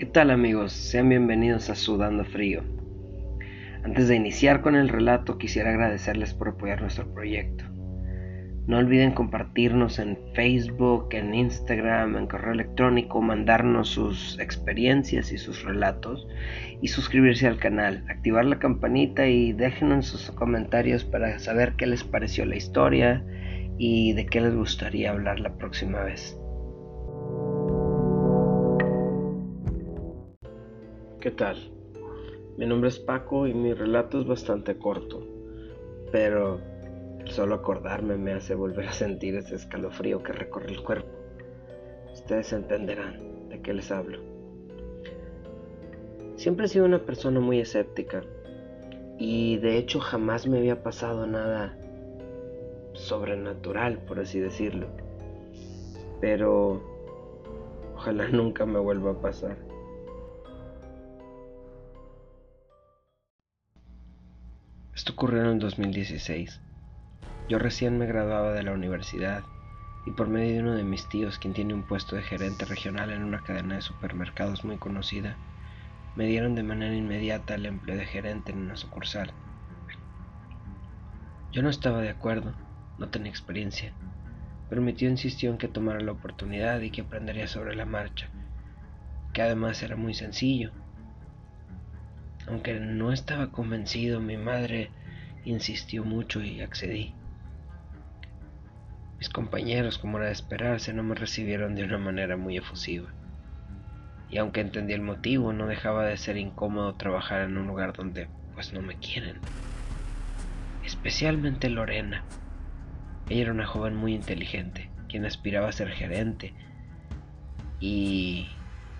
¿Qué tal amigos? Sean bienvenidos a Sudando Frío. Antes de iniciar con el relato quisiera agradecerles por apoyar nuestro proyecto. No olviden compartirnos en Facebook, en Instagram, en correo electrónico, mandarnos sus experiencias y sus relatos y suscribirse al canal, activar la campanita y déjenos sus comentarios para saber qué les pareció la historia y de qué les gustaría hablar la próxima vez. ¿Qué tal? Mi nombre es Paco y mi relato es bastante corto, pero solo acordarme me hace volver a sentir ese escalofrío que recorre el cuerpo. Ustedes entenderán de qué les hablo. Siempre he sido una persona muy escéptica y de hecho jamás me había pasado nada sobrenatural, por así decirlo. Pero ojalá nunca me vuelva a pasar. Esto ocurrió en el 2016. Yo recién me graduaba de la universidad y por medio de uno de mis tíos, quien tiene un puesto de gerente regional en una cadena de supermercados muy conocida, me dieron de manera inmediata el empleo de gerente en una sucursal. Yo no estaba de acuerdo, no tenía experiencia, pero mi tío insistió en que tomara la oportunidad y que aprendería sobre la marcha, que además era muy sencillo. Aunque no estaba convencido, mi madre insistió mucho y accedí. Mis compañeros, como era de esperarse, no me recibieron de una manera muy efusiva. Y aunque entendí el motivo, no dejaba de ser incómodo trabajar en un lugar donde pues no me quieren. Especialmente Lorena. Ella era una joven muy inteligente, quien aspiraba a ser gerente y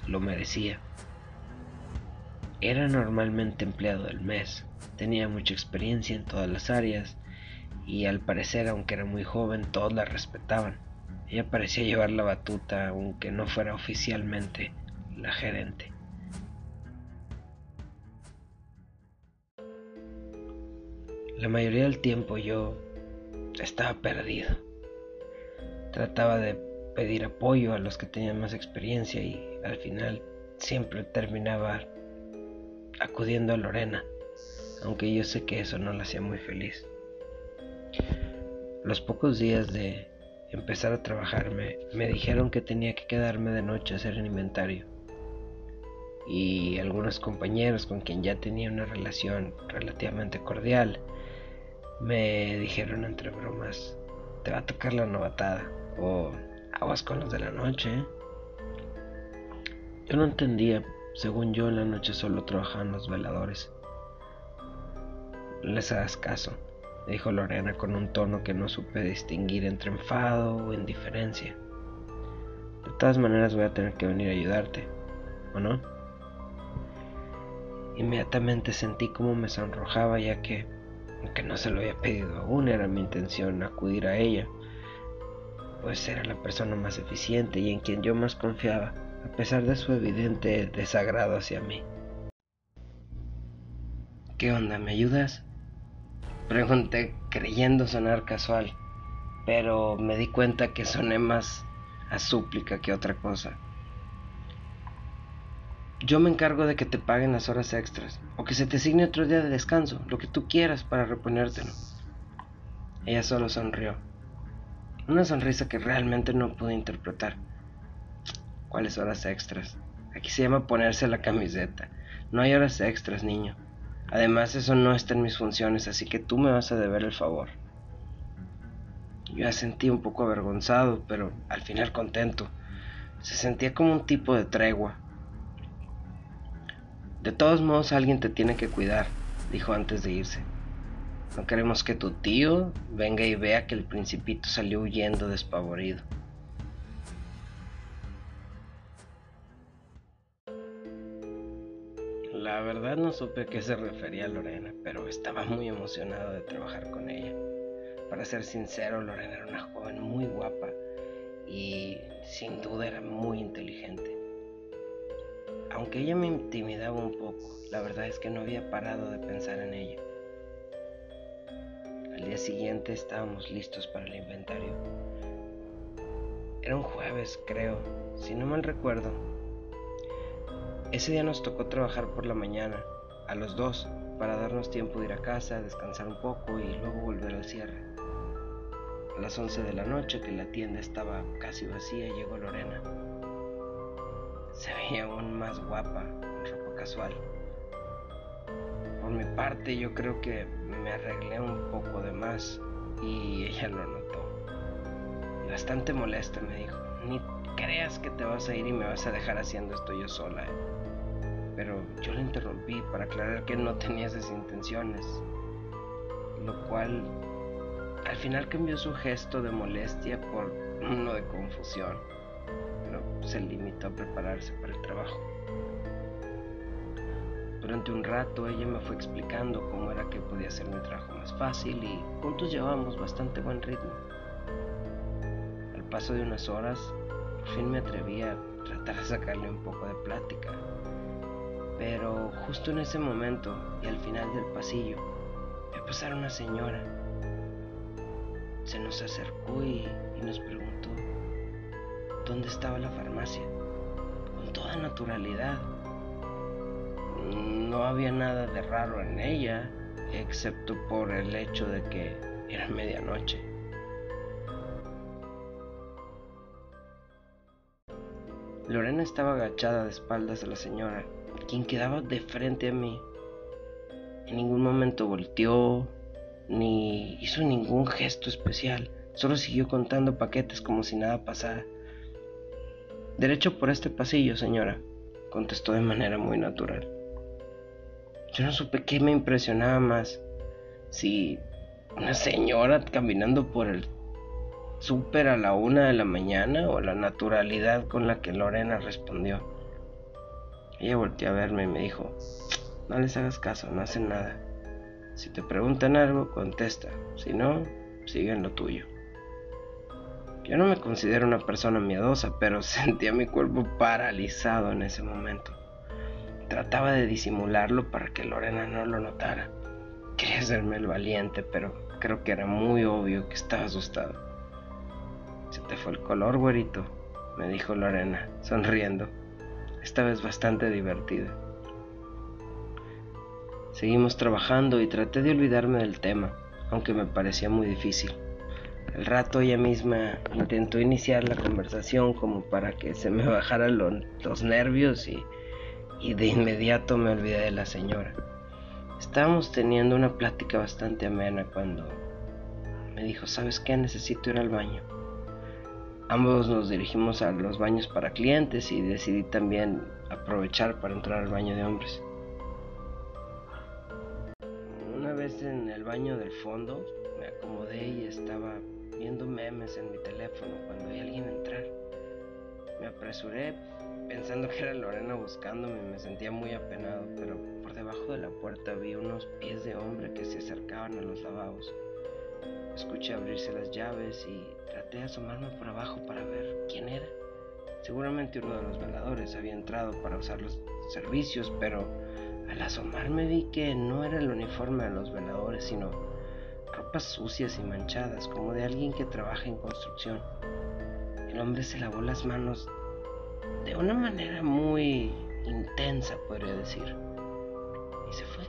lo merecía. Era normalmente empleado del mes, tenía mucha experiencia en todas las áreas y al parecer, aunque era muy joven, todos la respetaban. Ella parecía llevar la batuta, aunque no fuera oficialmente la gerente. La mayoría del tiempo yo estaba perdido. Trataba de pedir apoyo a los que tenían más experiencia y al final siempre terminaba acudiendo a Lorena, aunque yo sé que eso no la hacía muy feliz. Los pocos días de empezar a trabajar me, me dijeron que tenía que quedarme de noche a hacer el inventario. Y algunos compañeros con quien ya tenía una relación relativamente cordial me dijeron entre bromas, te va a tocar la novatada o aguas con los de la noche. ¿eh?". Yo no entendía, según yo en la noche solo trabajaban los veladores. les hagas caso dijo Lorena con un tono que no supe distinguir entre enfado o indiferencia. De todas maneras voy a tener que venir a ayudarte, ¿o no? Inmediatamente sentí como me sonrojaba ya que, aunque no se lo había pedido aún, era mi intención acudir a ella, pues era la persona más eficiente y en quien yo más confiaba, a pesar de su evidente desagrado hacia mí. ¿Qué onda? ¿Me ayudas? Pregunté creyendo sonar casual, pero me di cuenta que soné más a súplica que otra cosa. Yo me encargo de que te paguen las horas extras, o que se te asigne otro día de descanso, lo que tú quieras para reponértelo. Ella solo sonrió, una sonrisa que realmente no pude interpretar. ¿Cuáles horas extras? Aquí se llama ponerse la camiseta. No hay horas extras, niño. Además, eso no está en mis funciones, así que tú me vas a deber el favor. Yo sentí un poco avergonzado, pero al final contento. Se sentía como un tipo de tregua. De todos modos, alguien te tiene que cuidar, dijo antes de irse. No queremos que tu tío venga y vea que el principito salió huyendo despavorido. La verdad no supe a qué se refería Lorena, pero estaba muy emocionado de trabajar con ella. Para ser sincero, Lorena era una joven muy guapa y sin duda era muy inteligente. Aunque ella me intimidaba un poco, la verdad es que no había parado de pensar en ella. Al día siguiente estábamos listos para el inventario. Era un jueves, creo, si no mal recuerdo, Ese día nos tocó trabajar por la mañana, a los dos, para darnos tiempo de ir a casa, descansar un poco y luego volver al cierre. A las 11 de la noche, que la tienda estaba casi vacía, llegó Lorena. Se veía aún más guapa en ropa casual. Por mi parte, yo creo que me arreglé un poco de más y ella lo notó. bastante molesta me dijo, ni creas que te vas a ir y me vas a dejar haciendo esto yo sola. ¿eh? Pero yo le interrumpí para aclarar que no tenía esas intenciones, lo cual al final cambió su gesto de molestia por uno de confusión, pero se limitó a prepararse para el trabajo. Durante un rato ella me fue explicando cómo era que podía hacer mi trabajo más fácil y juntos llevábamos bastante buen ritmo. Al paso de unas horas, por fin me atreví a tratar de sacarle un poco de plática. Pero justo en ese momento y al final del pasillo, me pasar una señora. Se nos acercó y, y nos preguntó dónde estaba la farmacia, con toda naturalidad no había nada de raro en ella, excepto por el hecho de que era medianoche. Lorena estaba agachada de espaldas a la señora, quien quedaba de frente a mí. En ningún momento volteó, ni hizo ningún gesto especial, solo siguió contando paquetes como si nada pasara. Derecho por este pasillo, señora, contestó de manera muy natural. Yo no supe qué me impresionaba más. Si una señora caminando por el súper a la una de la mañana o la naturalidad con la que Lorena respondió. Ella volteó a verme y me dijo, no les hagas caso, no hacen nada. Si te preguntan algo, contesta. Si no, siguen lo tuyo. Yo no me considero una persona miedosa, pero sentía mi cuerpo paralizado en ese momento. Trataba de disimularlo para que Lorena no lo notara. Quería hacerme el valiente, pero creo que era muy obvio que estaba asustado. Se te fue el color, güerito, me dijo Lorena, sonriendo. Esta vez bastante divertida. Seguimos trabajando y traté de olvidarme del tema, aunque me parecía muy difícil. Al rato ella misma intentó iniciar la conversación como para que se me bajaran los nervios y y de inmediato me olvidé de la señora. Estábamos teniendo una plática bastante amena cuando me dijo, ¿sabes qué? Necesito ir al baño. Ambos nos dirigimos a los baños para clientes y decidí también aprovechar para entrar al baño de hombres. Una vez en el baño del fondo me acomodé y estaba viendo memes en mi teléfono cuando vi a alguien entrar. Me apresuré pensando que era Lorena buscándome, me sentía muy apenado, pero por debajo de la puerta vi unos pies de hombre que se acercaban a los lavabos. Escuché abrirse las llaves y traté de asomarme por abajo para ver quién era. Seguramente uno de los veladores había entrado para usar los servicios, pero al asomarme vi que no era el uniforme de los veladores, sino ropas sucias y manchadas, como de alguien que trabaja en construcción. El hombre se lavó las manos de una manera muy intensa, podría decir. Y se fue.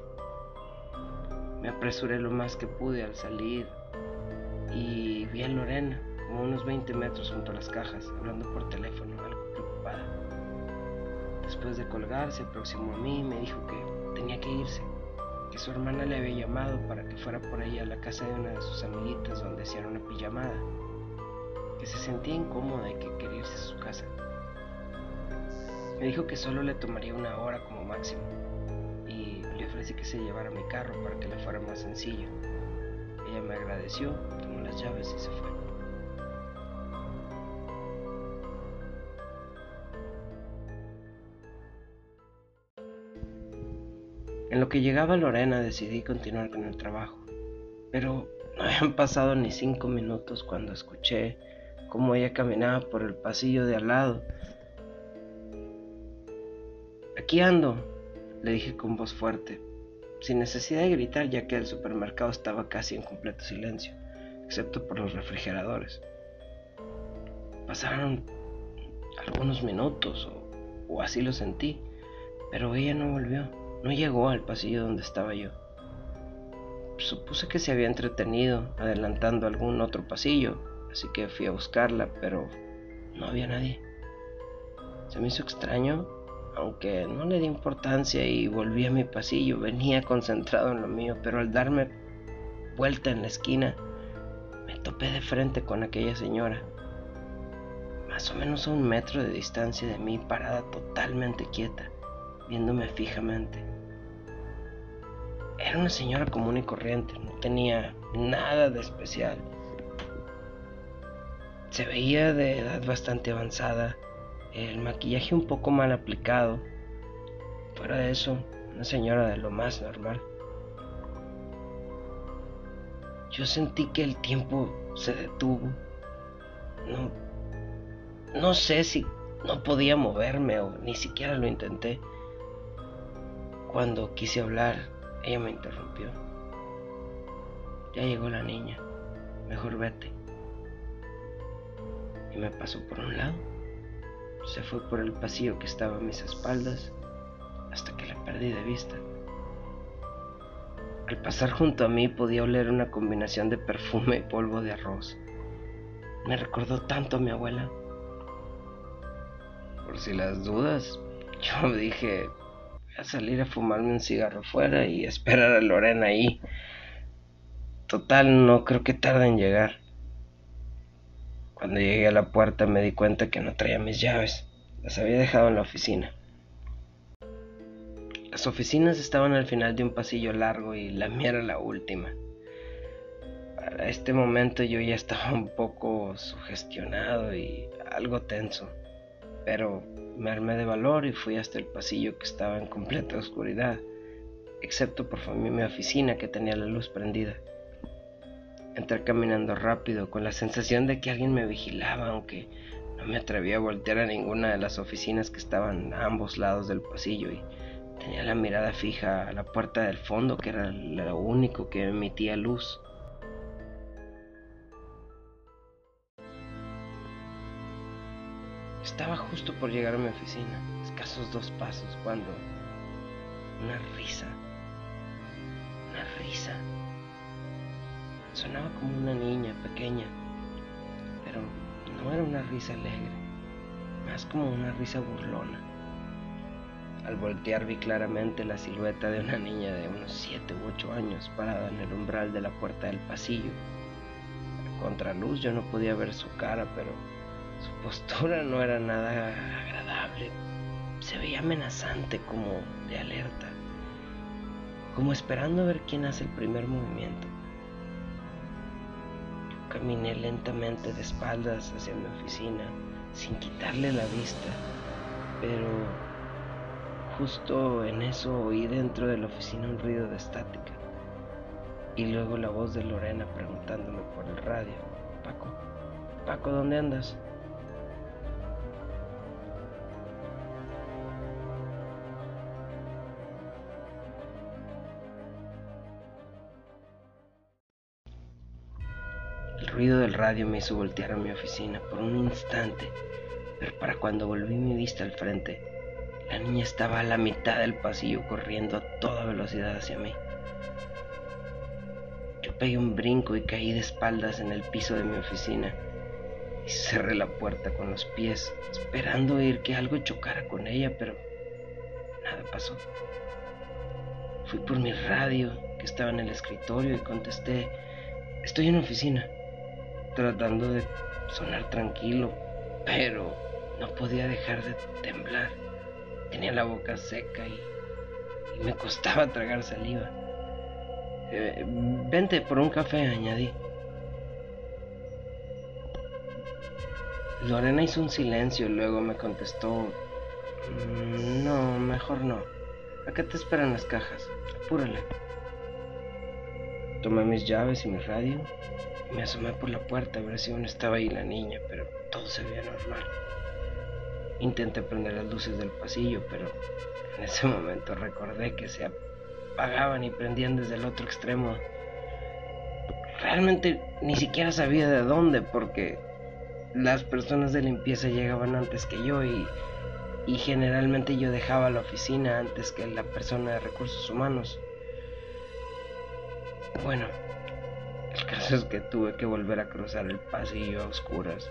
Me apresuré lo más que pude al salir y vi a Lorena, como unos 20 metros junto a las cajas, hablando por teléfono, algo preocupada. Después de colgar, se aproximó a mí y me dijo que tenía que irse, que su hermana le había llamado para que fuera por ella a la casa de una de sus amiguitas donde hacían una pijamada, que se sentía incómoda y que quería irse a su casa. Me dijo que solo le tomaría una hora como máximo y le ofrecí que se llevara mi carro para que le fuera más sencillo. Ella me agradeció, tomó las llaves y se fue. En lo que llegaba Lorena decidí continuar con el trabajo, pero no habían pasado ni cinco minutos cuando escuché cómo ella caminaba por el pasillo de al lado Aquí ando, le dije con voz fuerte, sin necesidad de gritar ya que el supermercado estaba casi en completo silencio, excepto por los refrigeradores. Pasaron algunos minutos, o, así lo sentí, Pero ella no volvió, no llegó al pasillo donde estaba yo. Supuse que se había entretenido adelantando algún otro pasillo, así que fui a buscarla, pero no había nadie. Se me hizo extraño, aunque no le di importancia y volví a mi pasillo. Venía concentrado en lo mío, pero al darme vuelta en la esquina, me topé de frente con aquella señora, más o menos a un metro de distancia de mí, parada totalmente quieta, viéndome fijamente. Era una señora común y corriente, no tenía nada de especial. Se veía de edad bastante avanzada, el maquillaje un poco mal aplicado. Fuera de eso, una señora de lo más normal. Yo sentí que el tiempo se detuvo. No, no sé si no podía moverme o ni siquiera lo intenté. Cuando quise hablar, ella me interrumpió. Ya llegó la niña. Mejor vete. Y me pasó por un lado. Se fue por el pasillo que estaba a mis espaldas hasta que la perdí de vista. Al pasar junto a mí podía oler una combinación de perfume y polvo de arroz. Me recordó tanto a mi abuela. Por si las dudas, yo dije, voy a salir a fumarme un cigarro fuera y esperar a Lorena ahí. Total, no creo que tarde en llegar. Cuando llegué a la puerta me di cuenta que no traía mis llaves. Las había dejado en la oficina. Las oficinas estaban al final de un pasillo largo y la mía era la última. Para este momento yo ya estaba un poco sugestionado y algo tenso, pero me armé de valor y fui hasta el pasillo que estaba en completa oscuridad, excepto por mi oficina que tenía la luz prendida. Entré caminando rápido con la sensación de que alguien me vigilaba, aunque no me atreví a voltear a ninguna de las oficinas que estaban a ambos lados del pasillo y tenía la mirada fija a la puerta del fondo, que era lo único que emitía luz. Estaba justo por llegar a mi oficina, escasos dos pasos, cuando una risa, una risa Sonaba como una niña pequeña, pero no era una risa alegre, más como una risa burlona. Al voltear vi claramente la silueta de una niña de unos 7 u 8 años parada en el umbral de la puerta del pasillo. A contraluz yo no podía ver su cara, pero su postura no era nada agradable. Se veía amenazante como de alerta, como esperando ver quién hace el primer movimiento. Caminé lentamente de espaldas hacia mi oficina, sin quitarle la vista, pero justo en eso oí dentro de la oficina un ruido de estática y luego la voz de Lorena preguntándome por el radio, Paco, Paco, ¿dónde andas? Ruido del radio me hizo voltear a mi oficina por un instante, pero para cuando volví mi vista al frente, la niña estaba a la mitad del pasillo corriendo a toda velocidad hacia mí. Yo pegué un brinco y caí de espaldas en el piso de mi oficina y cerré la puerta con los pies, esperando oír que algo chocara con ella, pero nada pasó. Fui por mi radio que estaba en el escritorio y contesté, estoy en oficina tratando de sonar tranquilo, pero no podía dejar de temblar. Tenía la boca seca y, me costaba tragar saliva. Eh, vente por un café, añadí. Lorena hizo un silencio, y luego me contestó, mm, no, mejor no. Acá te esperan las cajas, apúrale. Tomé mis llaves y mi radio me asomé por la puerta a ver si aún estaba ahí la niña, pero todo se veía normal. Intenté prender las luces del pasillo, pero en ese momento recordé que se apagaban y prendían desde el otro extremo. Realmente ni siquiera sabía de dónde, porque las personas de limpieza llegaban antes que yo y y generalmente yo dejaba la oficina antes que la persona de recursos humanos. Bueno, el caso es que tuve que volver a cruzar el pasillo a oscuras,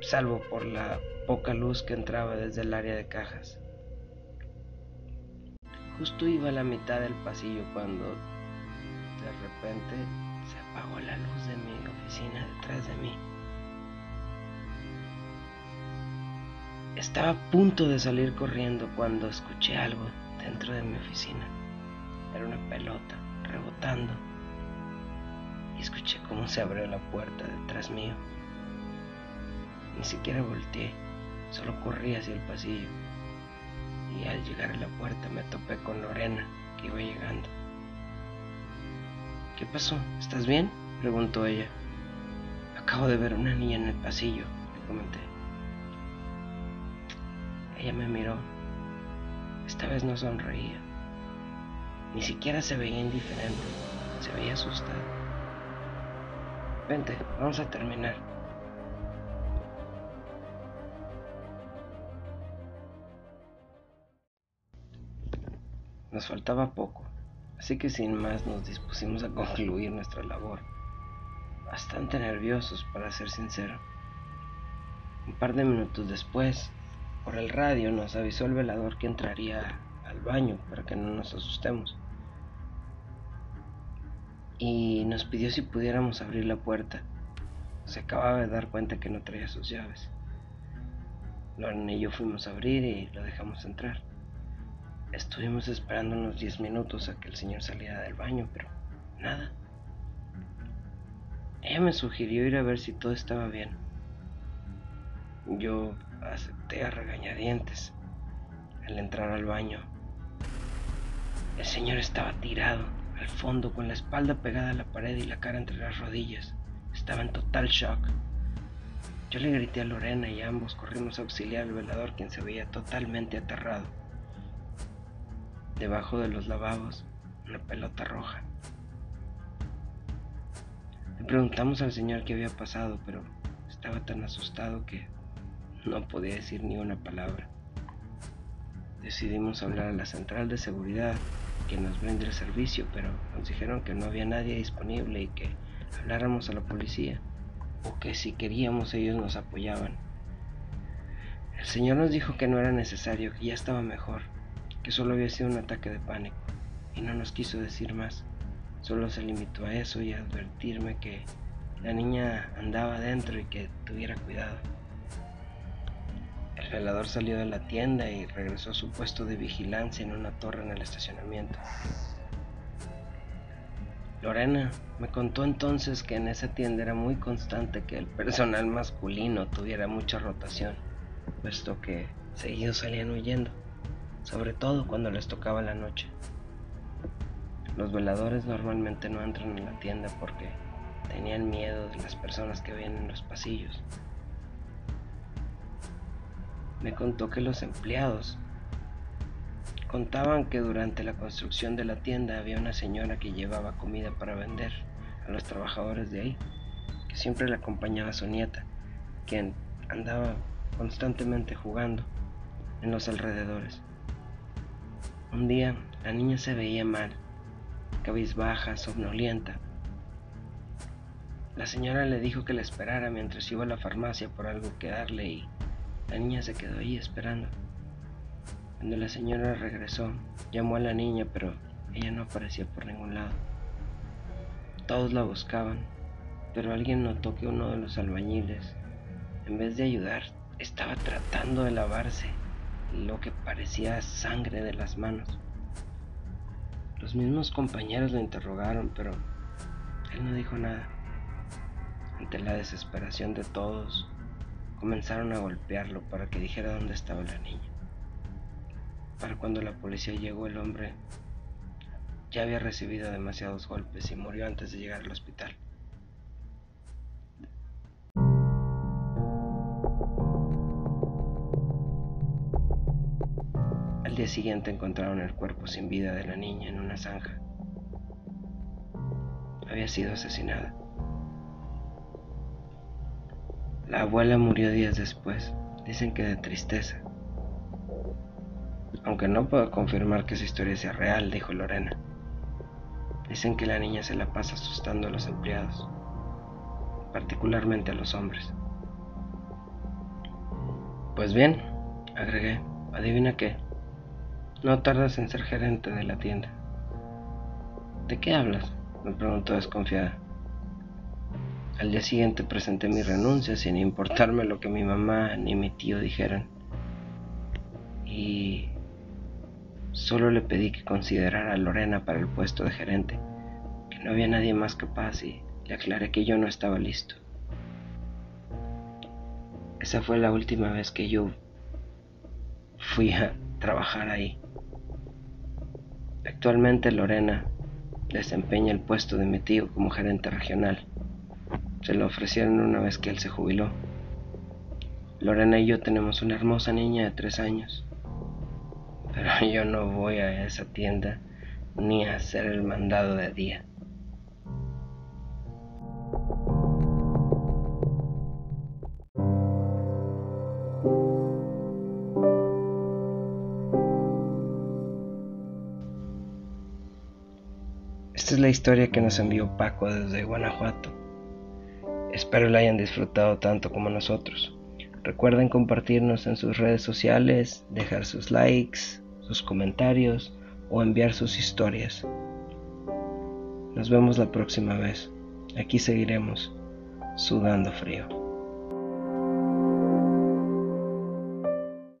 salvo por la poca luz que entraba desde el área de cajas. Justo iba a la mitad del pasillo cuando de repente se apagó la luz de mi oficina detrás de mí. Estaba a punto de salir corriendo cuando escuché algo dentro de mi oficina. Era una pelota y escuché cómo se abrió la puerta detrás mío. Ni siquiera volteé, solo corrí hacia el pasillo y al llegar a la puerta me topé con Lorena que iba llegando. ¿Qué pasó? ¿Estás bien? preguntó ella. Acabo de ver una niña en el pasillo, le comenté. Ella me miró. Esta vez no sonreía. Ni siquiera se veía indiferente. Se veía asustada. Vente, vamos a terminar. Nos faltaba poco, así que sin más nos dispusimos a concluir nuestra labor. Bastante nerviosos, para ser sincero. Un par de minutos después, por el radio nos avisó el velador que entraría al baño para que no nos asustemos. Y nos pidió si pudiéramos abrir la puerta. Se acababa de dar cuenta que no traía sus llaves. Lauren y yo fuimos a abrir y lo dejamos entrar. Estuvimos esperando unos 10 minutos a que el señor saliera del baño, pero nada. Ella me sugirió ir a ver si todo estaba bien. Yo acepté a regañadientes al entrar al baño. El señor estaba tirado al fondo con la espalda pegada a la pared y la cara entre las rodillas. Estaba en total shock. Yo le grité a Lorena y ambos corrimos a auxiliar al velador quien se veía totalmente aterrado. Debajo de los lavabos, una pelota roja. Le preguntamos al señor qué había pasado, pero estaba tan asustado que no podía decir ni una palabra. Decidimos hablar a la central de seguridad que nos brinde el servicio, pero nos dijeron que no había nadie disponible y que habláramos a la policía, o que si queríamos ellos nos apoyaban. El señor nos dijo que no era necesario, que ya estaba mejor, que solo había sido un ataque de pánico, y no nos quiso decir más. Solo se limitó a eso y a advertirme que la niña andaba adentro y que tuviera cuidado. El velador salió de la tienda y regresó a su puesto de vigilancia en una torre en el estacionamiento. Lorena me contó entonces que en esa tienda era muy constante que el personal masculino tuviera mucha rotación, puesto que seguido salían huyendo, sobre todo cuando les tocaba la noche. Los veladores normalmente no entran en la tienda porque tenían miedo de las personas que vienen en los pasillos me contó que los empleados contaban que durante la construcción de la tienda había una señora que llevaba comida para vender a los trabajadores de ahí, que siempre le acompañaba a su nieta, quien andaba constantemente jugando en los alrededores. Un día la niña se veía mal, cabizbaja, somnolienta. La señora le dijo que la esperara mientras iba a la farmacia por algo que darle y la niña se quedó ahí esperando. Cuando la señora regresó, llamó a la niña, pero ella no aparecía por ningún lado. Todos la buscaban, pero alguien notó que uno de los albañiles, en vez de ayudar, estaba tratando de lavarse lo que parecía sangre de las manos. Los mismos compañeros lo interrogaron, pero él no dijo nada. Ante la desesperación de todos, Comenzaron a golpearlo para que dijera dónde estaba la niña. Para cuando la policía llegó, el hombre ya había recibido demasiados golpes y murió antes de llegar al hospital. Al día siguiente encontraron el cuerpo sin vida de la niña en una zanja. Había sido asesinada. La abuela murió días después Dicen que de tristeza. Aunque no puedo confirmar que esa historia sea real, dijo Lorena. Dicen que la niña se la pasa asustando a los empleados, particularmente a los hombres. Pues bien, agregué, adivina qué. No tardas en ser gerente de la tienda. ¿De qué hablas? me preguntó desconfiada. Al día siguiente presenté mi renuncia sin importarme lo que mi mamá ni mi tío dijeran. Y solo le pedí que considerara a Lorena para el puesto de gerente, que no había nadie más capaz y le aclaré que yo no estaba listo. Esa fue la última vez que yo fui a trabajar ahí. Actualmente Lorena desempeña el puesto de mi tío como gerente regional. Se lo ofrecieron una vez que él se jubiló. Lorena y yo tenemos una hermosa niña de tres años. Pero yo no voy a esa tienda ni a hacer el mandado de día. Esta es la historia que nos envió Paco desde Guanajuato. Espero la hayan disfrutado tanto como nosotros. Recuerden compartirnos en sus redes sociales, dejar sus likes, sus comentarios o enviar sus historias. Nos vemos la próxima vez. Aquí seguiremos sudando frío.